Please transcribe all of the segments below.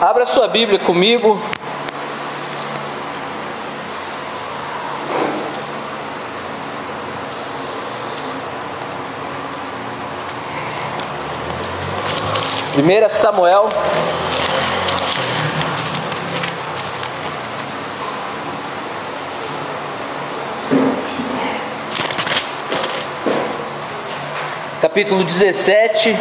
Abra sua Bíblia comigo. Primeira Samuel. Capítulo dezessete.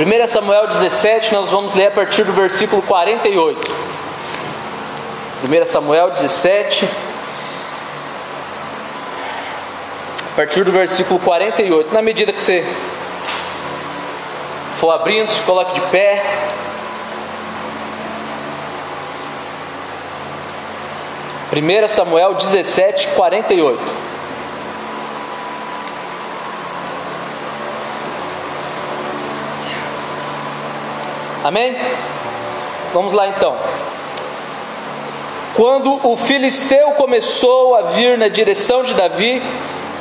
1 Samuel 17, nós vamos ler a partir do versículo 48. 1 Samuel 17, a partir do versículo 48. Na medida que você for abrindo, se coloque de pé. Primeira Samuel 17, 48. Amém? Vamos lá então. Quando o filisteu começou a vir na direção de Davi,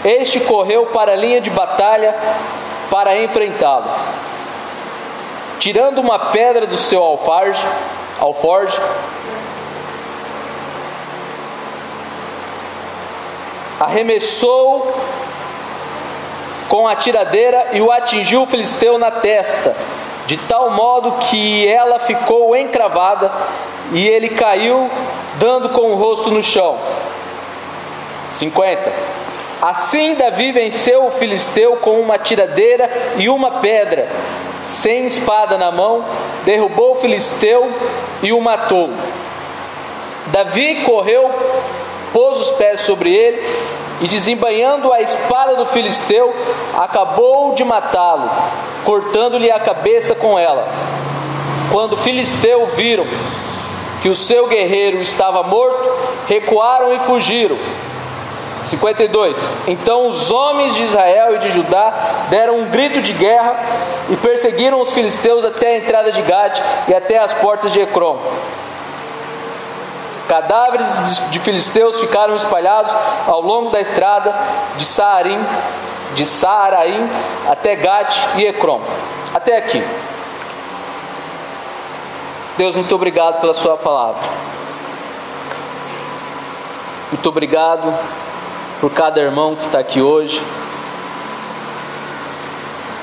este correu para a linha de batalha para enfrentá-lo. Tirando uma pedra do seu alfarge, alforge, arremessou com a tiradeira e o atingiu o filisteu na testa, de tal modo que ela ficou encravada e ele caiu, dando com o rosto no chão. 50. Assim Davi venceu o filisteu com uma tiradeira e uma pedra, sem espada na mão, derrubou o filisteu e o matou. Davi correu pôs os pés sobre ele e, desembanhando a espada do filisteu, acabou de matá-lo, cortando-lhe a cabeça com ela. Quando os filisteus viram que o seu guerreiro estava morto, recuaram e fugiram. 52. Então os homens de Israel e de Judá deram um grito de guerra e perseguiram os filisteus até a entrada de Gade e até as portas de Ecrom. Cadáveres de filisteus ficaram espalhados ao longo da estrada de Saarim, de Saaraim até Gate e Ecrom. Até aqui. Deus, muito obrigado pela Sua palavra. Muito obrigado por cada irmão que está aqui hoje.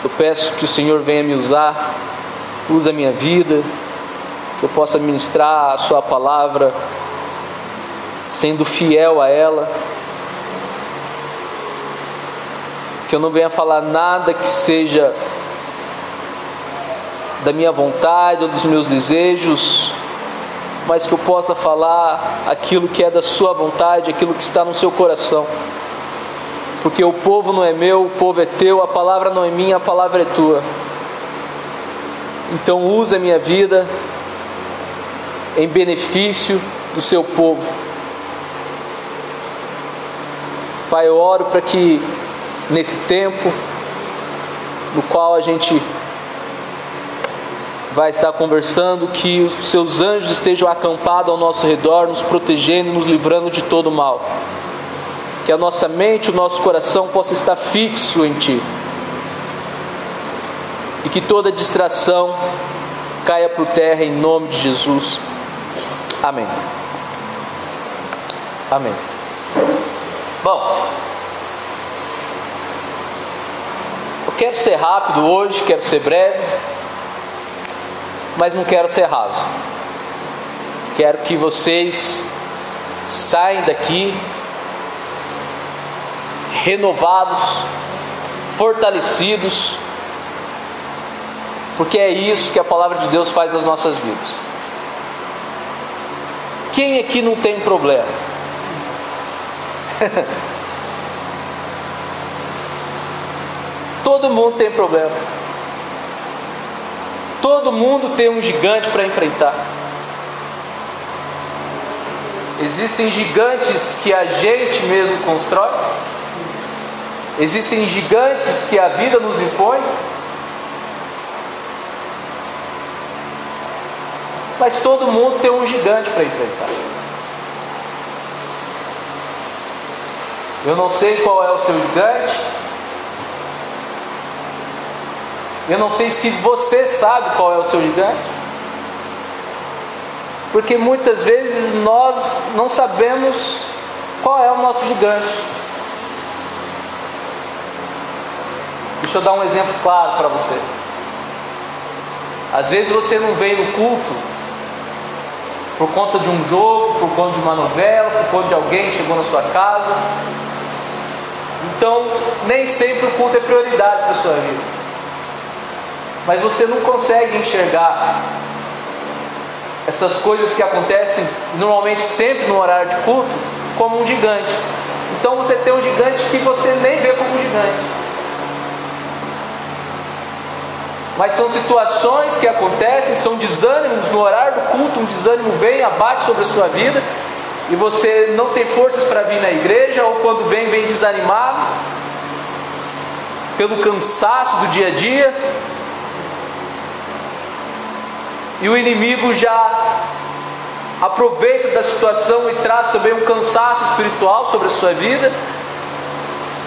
Eu peço que o Senhor venha me usar, use a minha vida, que eu possa ministrar a Sua palavra sendo fiel a ela. Que eu não venha falar nada que seja da minha vontade ou dos meus desejos, mas que eu possa falar aquilo que é da Sua vontade, aquilo que está no seu coração. Porque o povo não é meu, o povo é teu, a palavra não é minha, a palavra é tua. Então use a minha vida em benefício do seu povo. Pai, eu oro para que nesse tempo no qual a gente vai estar conversando, que os seus anjos estejam acampados ao nosso redor, nos protegendo, nos livrando de todo mal. Que a nossa mente, o nosso coração possa estar fixo em Ti. E que toda distração caia por terra em nome de Jesus. Amém. Amém. Bom, eu quero ser rápido hoje, quero ser breve, mas não quero ser raso. Quero que vocês saiam daqui renovados, fortalecidos, porque é isso que a palavra de Deus faz nas nossas vidas. Quem aqui não tem problema? Todo mundo tem problema. Todo mundo tem um gigante para enfrentar. Existem gigantes que a gente mesmo constrói. Existem gigantes que a vida nos impõe. Mas todo mundo tem um gigante para enfrentar. Eu não sei qual é o seu gigante. Eu não sei se você sabe qual é o seu gigante. Porque muitas vezes nós não sabemos qual é o nosso gigante. Deixa eu dar um exemplo claro para você. Às vezes você não vem no culto por conta de um jogo, por conta de uma novela, por conta de alguém que chegou na sua casa. Então, nem sempre o culto é prioridade para a sua vida. Mas você não consegue enxergar essas coisas que acontecem normalmente sempre no horário de culto como um gigante. Então você tem um gigante que você nem vê como um gigante. Mas são situações que acontecem, são desânimos no horário do culto, um desânimo vem, abate sobre a sua vida, e você não tem forças para vir na igreja, ou quando vem, vem desanimado, pelo cansaço do dia a dia, e o inimigo já aproveita da situação e traz também um cansaço espiritual sobre a sua vida.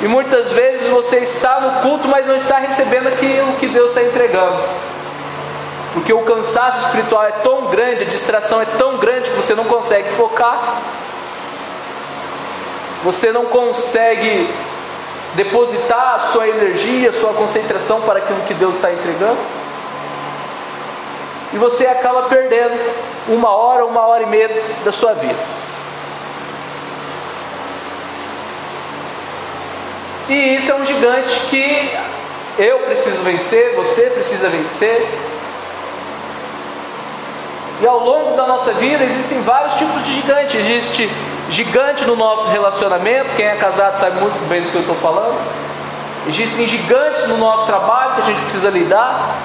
E muitas vezes você está no culto, mas não está recebendo aquilo que Deus está entregando. Porque o cansaço espiritual é tão grande, a distração é tão grande que você não consegue focar. Você não consegue depositar a sua energia, a sua concentração para aquilo que Deus está entregando. E você acaba perdendo uma hora, uma hora e meia da sua vida. E isso é um gigante que eu preciso vencer, você precisa vencer. E ao longo da nossa vida existem vários tipos de gigante. Existe gigante no nosso relacionamento, quem é casado sabe muito bem do que eu estou falando. Existem gigantes no nosso trabalho que a gente precisa lidar.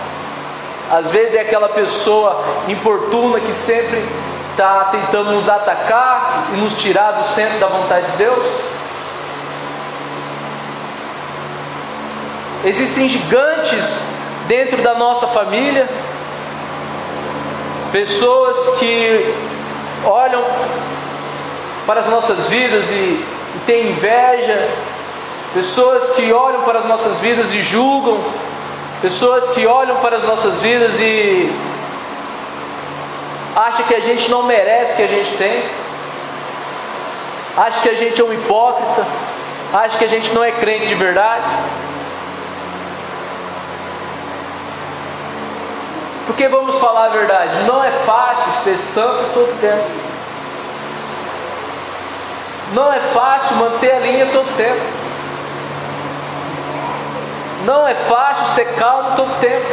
Às vezes é aquela pessoa importuna que sempre está tentando nos atacar e nos tirar do centro da vontade de Deus. Existem gigantes dentro da nossa família, pessoas que olham para as nossas vidas e, têm inveja, pessoas que olham para as nossas vidas e julgam, pessoas que olham para as nossas vidas e acham que a gente não merece o que a gente tem, acham que a gente é um hipócrita, acham que a gente não é crente de verdade. Porque vamos falar a verdade, não é fácil ser santo todo tempo. Não é fácil manter a linha todo tempo. Não é fácil ser calmo todo tempo.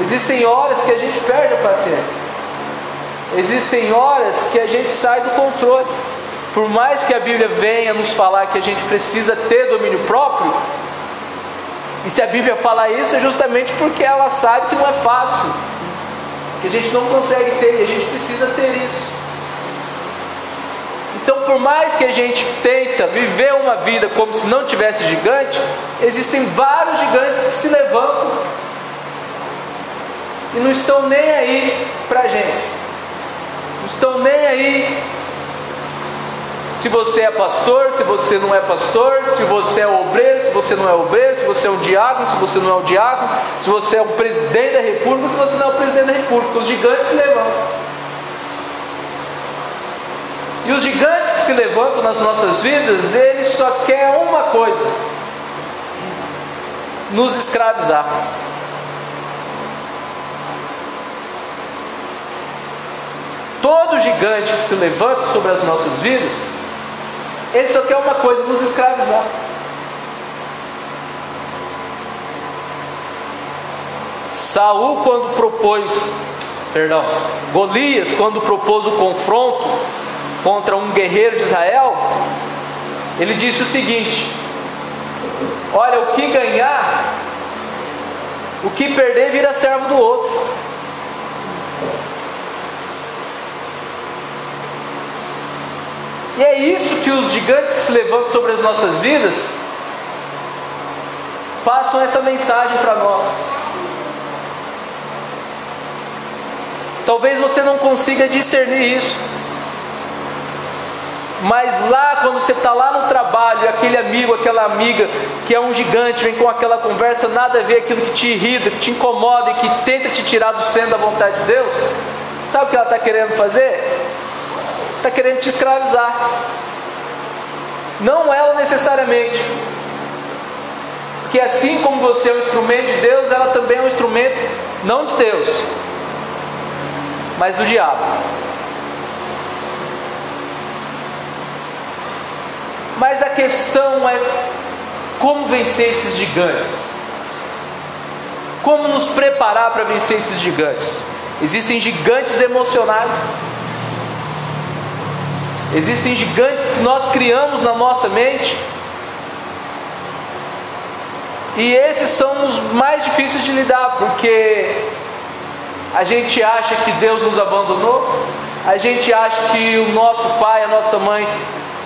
Existem horas que a gente perde a paciência. Existem horas que a gente sai do controle. Por mais que a Bíblia venha nos falar que a gente precisa ter domínio próprio, e se a Bíblia fala isso é justamente porque ela sabe que não é fácil, que a gente não consegue ter e a gente precisa ter isso. Então, por mais que a gente tenta viver uma vida como se não tivesse gigante, existem vários gigantes que se levantam e não estão nem aí para a gente, não estão nem aí se você é pastor, se você não é pastor, se você é obreiro, se você não é obreiro, se você é um diácono, se você não é um diácono, se você é o presidente da república, se você não é o presidente da república, os gigantes se levantam. E os gigantes que se levantam nas nossas vidas, eles só querem uma coisa: nos escravizar. Todo gigante que se levanta sobre as nossas vidas, ele só quer uma coisa: nos escravizar. Saul, quando propôs, perdão, Golias, quando propôs o confronto contra um guerreiro de Israel, ele disse o seguinte: Olha, o que ganhar, o que perder vira servo do outro. E é isso que os gigantes que se levantam sobre as nossas vidas passam essa mensagem para nós. Talvez você não consiga discernir isso. Mas lá, quando você está lá no trabalho, aquele amigo, aquela amiga que é um gigante, vem com aquela conversa, nada a ver aquilo que te irrita, que te incomoda e que tenta te tirar do centro da vontade de Deus, sabe o que ela está querendo fazer? Está querendo te escravizar. Não ela necessariamente. Porque assim como você é um instrumento de Deus, ela também é um instrumento não de Deus, mas do diabo. Mas a questão é como vencer esses gigantes. Como nos preparar para vencer esses gigantes? Existem gigantes emocionais. Existem gigantes que nós criamos na nossa mente. E esses são os mais difíceis de lidar, porque a gente acha que Deus nos abandonou, a gente acha que o nosso pai, a nossa mãe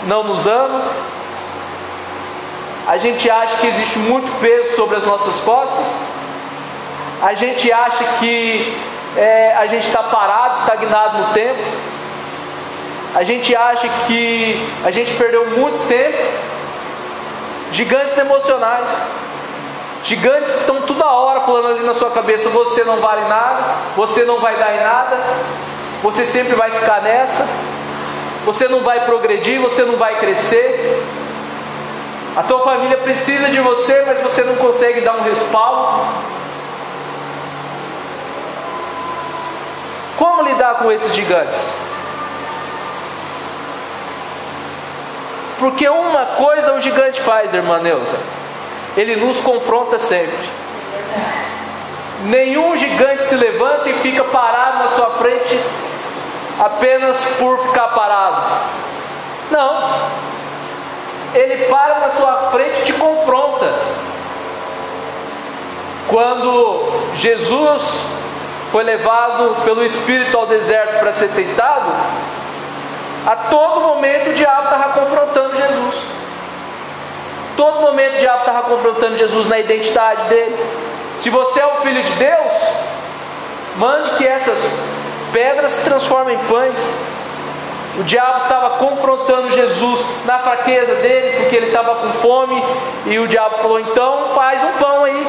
não nos ama, a gente acha que existe muito peso sobre as nossas costas, a gente acha que é, a gente está parado, estagnado no tempo, a gente acha que a gente perdeu muito tempo, gigantes emocionais, gigantes que estão toda hora falando ali na sua cabeça: você não vale nada, você não vai dar em nada, você sempre vai ficar nessa, você não vai progredir, você não vai crescer. A tua família precisa de você, mas você não consegue dar um respaldo. Como lidar com esses gigantes? Porque uma coisa o gigante faz, irmã Neuza, ele nos confronta sempre. Nenhum gigante se levanta e fica parado na sua frente apenas por ficar parado. Não. Ele para na sua frente e te confronta. Quando Jesus foi levado pelo Espírito ao deserto para ser tentado, a todo momento o diabo estava confrontando Jesus. Todo momento o diabo estava confrontando Jesus na identidade dele. Se você é o filho de Deus, mande que essas pedras se transformem em pães. O diabo estava confrontando Jesus na fraqueza dele, porque ele estava com fome, e o diabo falou: então faz um pão aí.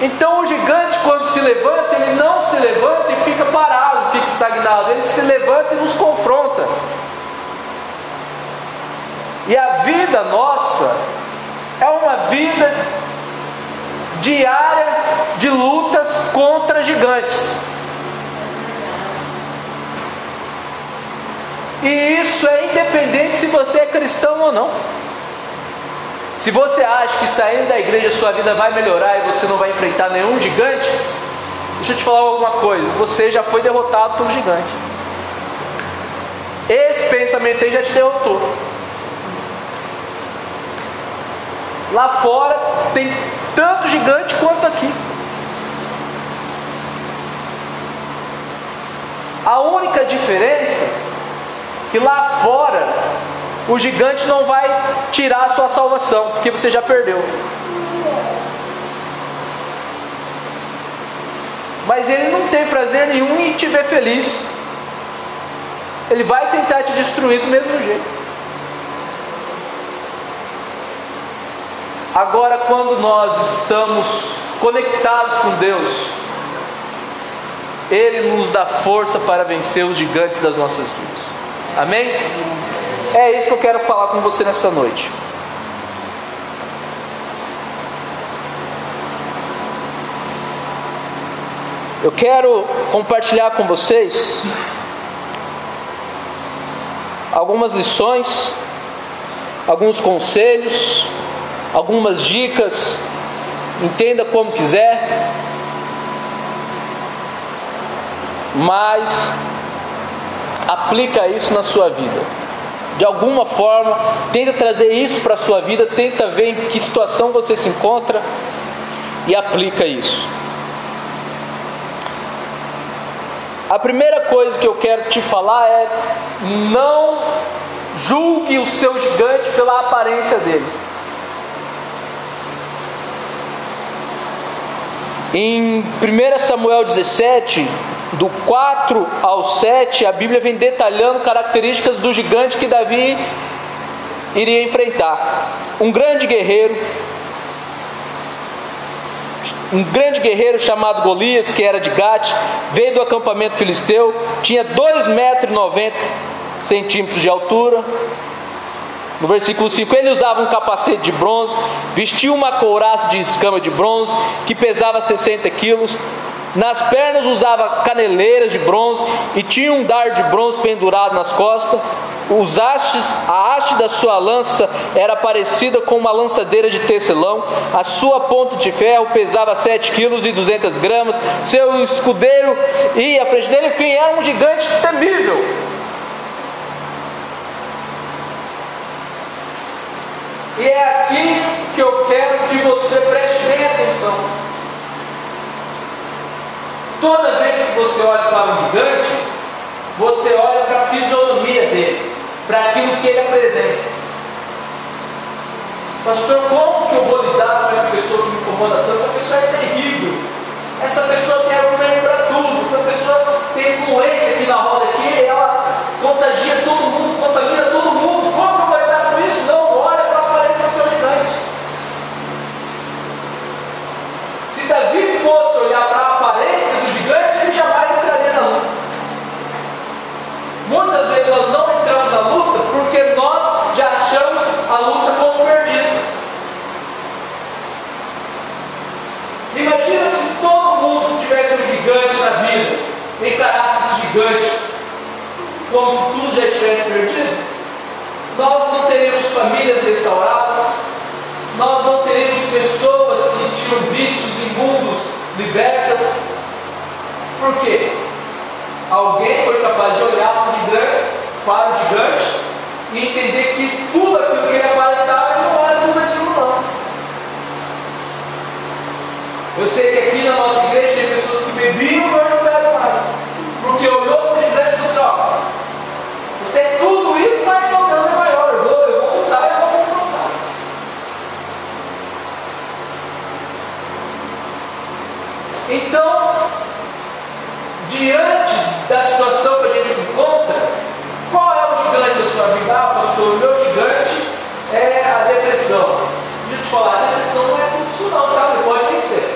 Então o gigante, quando se levanta, ele não se levanta e fica parado, fica estagnado, ele se levanta e nos confronta. E a vida nossa é uma vida diária de lutas contra gigantes. E isso é independente se você é cristão ou não. Se você acha que saindo da igreja sua vida vai melhorar e você não vai enfrentar nenhum gigante, deixa eu te falar alguma coisa: você já foi derrotado por um gigante. Esse pensamento aí já te derrotou. Lá fora tem tanto gigante quanto aqui. A única diferença é que lá fora o gigante não vai tirar a sua salvação, porque você já perdeu. Mas ele não tem prazer nenhum em te ver feliz. Ele vai tentar te destruir do mesmo jeito. Agora, quando nós estamos conectados com Deus, Ele nos dá força para vencer os gigantes das nossas vidas. Amém? É isso que eu quero falar com você nessa noite. Eu quero compartilhar com vocês algumas lições, alguns conselhos, algumas dicas, entenda como quiser, mas aplica isso na sua vida. De alguma forma, tenta trazer isso para a sua vida, tenta ver em que situação você se encontra e aplica isso. A primeira coisa que eu quero te falar é: não julgue o seu gigante pela aparência dele. Em 1 Samuel 17, do 4 ao 7, a Bíblia vem detalhando características do gigante que Davi iria enfrentar. Um grande guerreiro, um grande guerreiro chamado Golias, que era de Gate, veio do acampamento filisteu, tinha 2,90 metros centímetros de altura. No versículo 5, ele usava um capacete de bronze, vestia uma couraça de escama de bronze, que pesava 60 quilos, nas pernas usava caneleiras de bronze e tinha um dar de bronze pendurado nas costas. Os hastes, a haste da sua lança era parecida com uma lançadeira de tecelão. A sua ponta de ferro pesava 7 quilos e 200 gramas. Seu escudeiro ia à frente dele. Enfim, era um gigante temível. E é aqui que eu quero que você preste bem atenção. Toda vez que você olha para um gigante, você olha para a fisionomia dele, para aquilo que ele apresenta. Pastor, como que eu vou lidar com essa pessoa que me incomoda tanto? Essa pessoa é terrível. Essa pessoa tem argumento para tudo. Essa pessoa tem influência aqui na roda aqui. Ela contagia todo mundo, contamina todo mundo. Como que eu vou lidar com isso? Não, olha para a aparência do seu gigante. Se Davi fosse olhar para a aparência Muitas vezes nós não entramos na luta porque nós já achamos a luta como perdida. Imagina se todo mundo tivesse um gigante na vida, encarasse esse gigante como se tudo já estivesse perdido. Nós não teríamos famílias restauradas, nós não teríamos pessoas que tinham vícios imundos libertas. Por quê? Alguém foi capaz de olhar para o gigante, para o gigante e entender que tudo aquilo que ele aparentava não era tudo aquilo não. Eu sei que aqui na nossa igreja tem pessoas que bebiam e hoje não bebem mais. Porque olhou para o gigante e disse, assim, ó, você é tudo isso, mas meu Deus é maior. Eu vou, eu vou lutar e eu vou confrontar. Então, diante da situação que a gente se encontra, qual é o gigante da sua vida? Ah, pastor, o meu gigante é a depressão. Deixa eu te falar, a depressão não é tudo isso não, tá? Você pode vencer.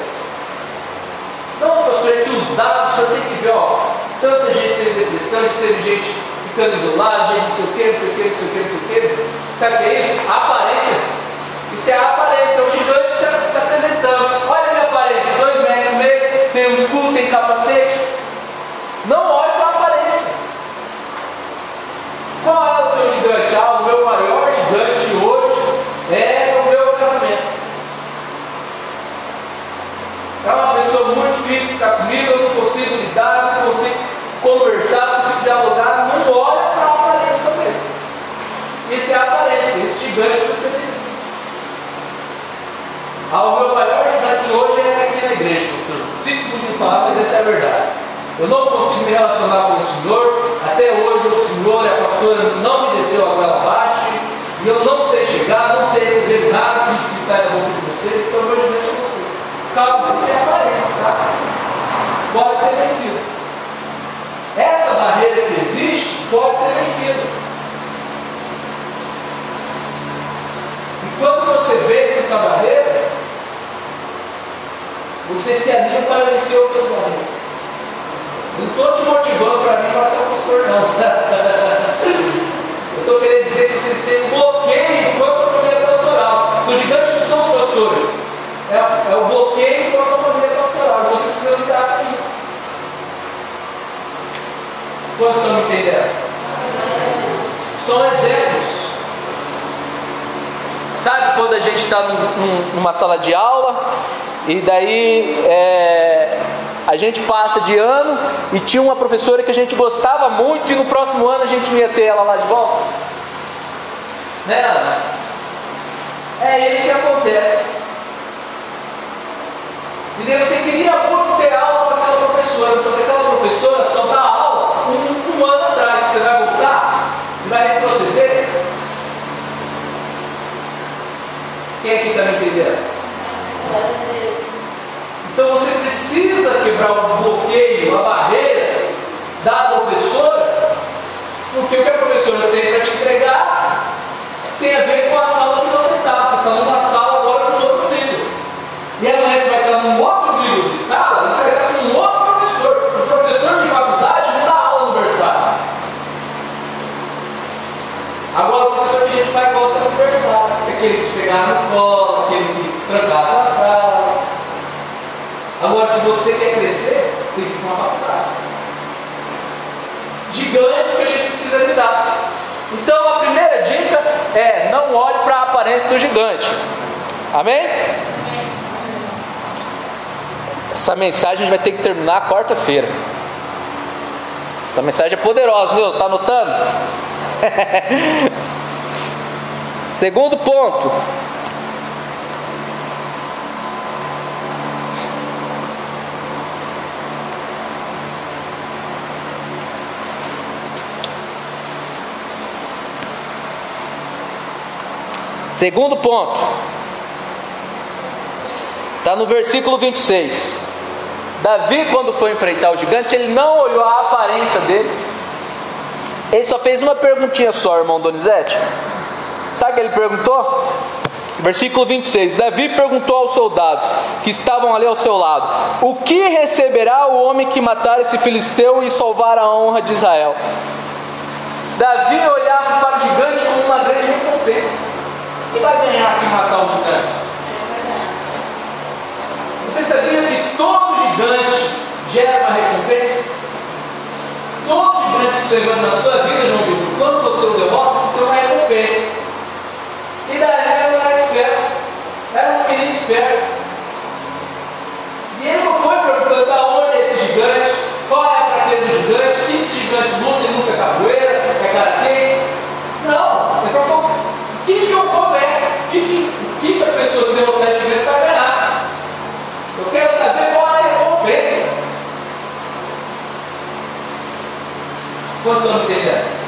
Não, pastor, é que os dados, senhor tem que ver, ó, tanta gente teve depressão, teve gente ficando isolada, gente não sei o que, não sei o que, não sei o que, não sei o que. Sabe o que é isso? A aparência. Isso é a aparência, é o gigante se apresentando. Olha a minha aparência, dois metros e meio, tem um escudo, tem capacete. Não olhe para a aparência. Qual é o seu gigante? Ah, o meu maior gigante hoje é o meu casamento. É uma difícil ficar comigo, eu não consigo lidar, não consigo conversar, não consigo dialogar. Não olhe para a aparência também. Isso é a aparência, esse gigante que você tem. Ah, o meu maior gigante hoje é aqui na igreja. Sinto muito falar, mas essa é a verdade. Eu não consigo me relacionar com o Senhor. Até hoje o Senhor, a pastora, não me desceu a goela abaixo. E eu não sei chegar, não sei receber nada que, que sai da boca de você, então é você. Calma, isso é aparência, tá? Pode ser vencido. Essa barreira que existe pode ser vencida. E quando você vence essa barreira, você se anima para vencer outras barreiras. Não estou te motivando para mim ter um pastor, não. Eu estou querendo dizer que vocês têm um bloqueio contra a família pastoral. Os gigantes não são os pastores. É, é o bloqueio contra a família pastoral. Você precisa lidar com isso. Quantos estão entendendo? São exemplos. Sabe quando a gente está num, num, numa sala de aula e daí é, a gente passa de ano e tinha uma professora que a gente gostava muito e no próximo ano a gente ia ter ela lá de volta. Né, Ana? É isso que acontece. Entendeu? Você queria muito ter aula com aquela professora, só que aquela professora só dá aula um, um ano atrás. Você vai voltar? Você vai retroceder? Quem aqui está me entendendo? Então você precisa quebrar o bloqueio, a barreira da professora, porque o que a professora tem para te entregar tem a ver Se você quer crescer, você tem que ir para uma faculdade. Gigantes que a gente precisa lidar. Então, a primeira dica é: não olhe para a aparência do gigante. Amém? Essa mensagem a gente vai ter que terminar quarta-feira. Essa mensagem é poderosa, Deus, está anotando? Segundo ponto. Segundo ponto. Está no versículo 26. Davi, quando foi enfrentar o gigante, ele não olhou a aparência dele. Ele só fez uma perguntinha só, irmão Donizete. Sabe o que ele perguntou? Versículo 26: Davi perguntou aos soldados que estavam ali ao seu lado: O que receberá o homem que matar esse filisteu e salvar a honra de Israel? Davi olhava para o gigante como uma grande recompensa. O que vai ganhar quem matar o gigante? Você sabia que todo gigante gera uma recompensa? Todo gigante que se levanta na sua vida, João Vitor, quando você o derrota, você tem uma recompensa. E Davi era um esperto, era um menino esperto. E ele não foi perguntando da onde é esse gigante, qual é a fraqueza do gigante, que esse gigante luta, ele nunca é capoeira, é karatê. Não, ele perguntou o que, que eu vou ver, o que, que, que, a pessoa que vai ganhar. Eu quero saber qual é a recompensa. Quantos estão entendendo?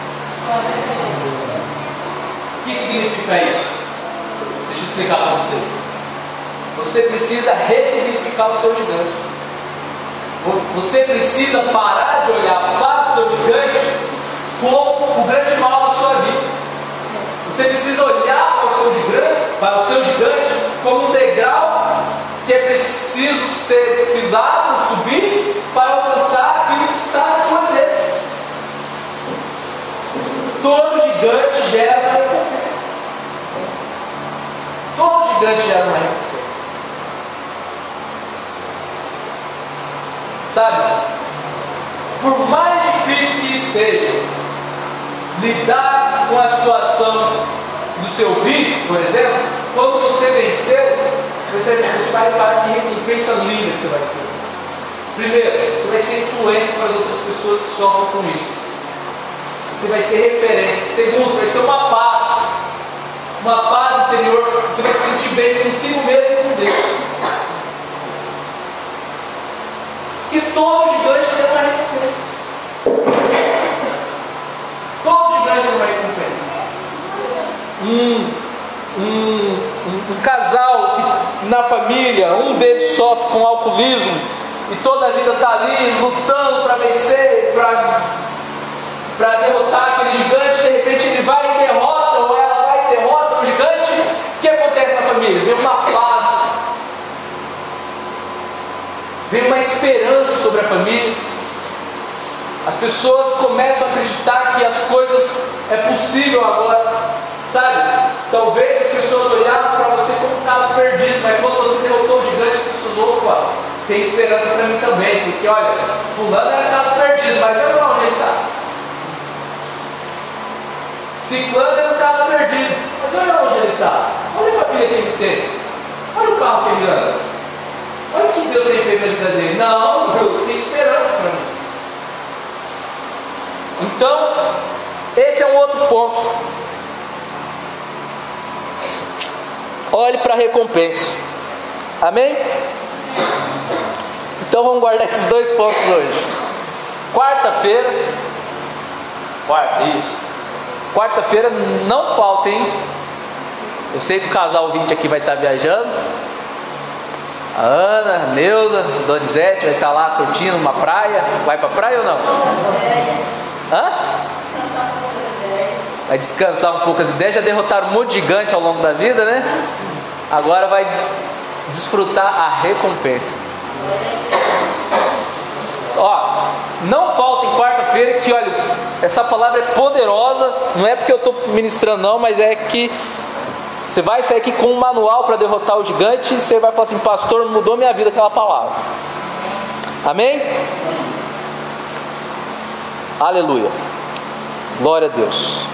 O que significa isso? Deixa eu explicar para vocês. Você precisa ressignificar o seu gigante. Você precisa parar de olhar para o seu gigante como o grande mal da sua vida. Você precisa olhar para o seu gigante, para o seu gigante como um degrau que é preciso ser pisado, subir, para alcançar aquilo que está atrás dele. Todo gigante gera uma recompensa. Todo gigante gera uma recompensa. Sabe? Por mais difícil que esteja, lidar com a situação do seu vício, por exemplo, quando você venceu, você, vai para que recompensa linda que você vai ter. Primeiro, você vai ser influência para as outras pessoas que sofrem com isso. Você vai ser referência. Segundo, você vai ter uma paz. Uma paz interior. Você vai se sentir bem consigo mesmo e com Deus. E todo gigante tem uma recompensa. Todo gigante tem uma recompensa. Hum, um, um, um casal que, na família, um deles sofre com alcoolismo e toda a vida está ali lutando para vencer, para derrotar aquele gigante, de repente ele vai e derrota, ou ela vai e derrota o gigante, o que acontece na família? Vem uma paz, vem uma esperança sobre a família. As pessoas começam a acreditar que as coisas é possível agora. Sabe? Talvez as pessoas olhavam para você como um caso perdido, mas quando você derrotou o gigante, as pessoas, opa, tem esperança para mim também, porque olha, fulano era caso perdido, mas olha lá onde ele está. Ciclano era um caso perdido, mas olha onde ele está. Olha a família que ele tem. Olha o carro que ele anda. Olha o que Deus tem feito na vida dele. Não, eu tenho esperança para mim. Então, esse é um outro ponto. Olhe para a recompensa. Amém? Então vamos guardar esses dois pontos hoje. Quarta-feira, quarta, isso. Quarta-feira não falta, hein? Eu sei que o casal 20 aqui vai estar viajando. A Ana, a Neuza, Donizete vai estar lá curtindo uma praia. Vai para praia ou não? Hã? Vai descansar um pouco as ideias, já derrotaram um monte de gigante ao longo da vida, né? Agora vai desfrutar a recompensa. Ó, não falta em quarta-feira que, olha, essa palavra é poderosa, não é porque eu estou ministrando, não, mas é que você vai sair aqui com um manual para derrotar o gigante e você vai falar assim: Pastor, mudou minha vida aquela palavra. Amém? Aleluia. Glória a Deus.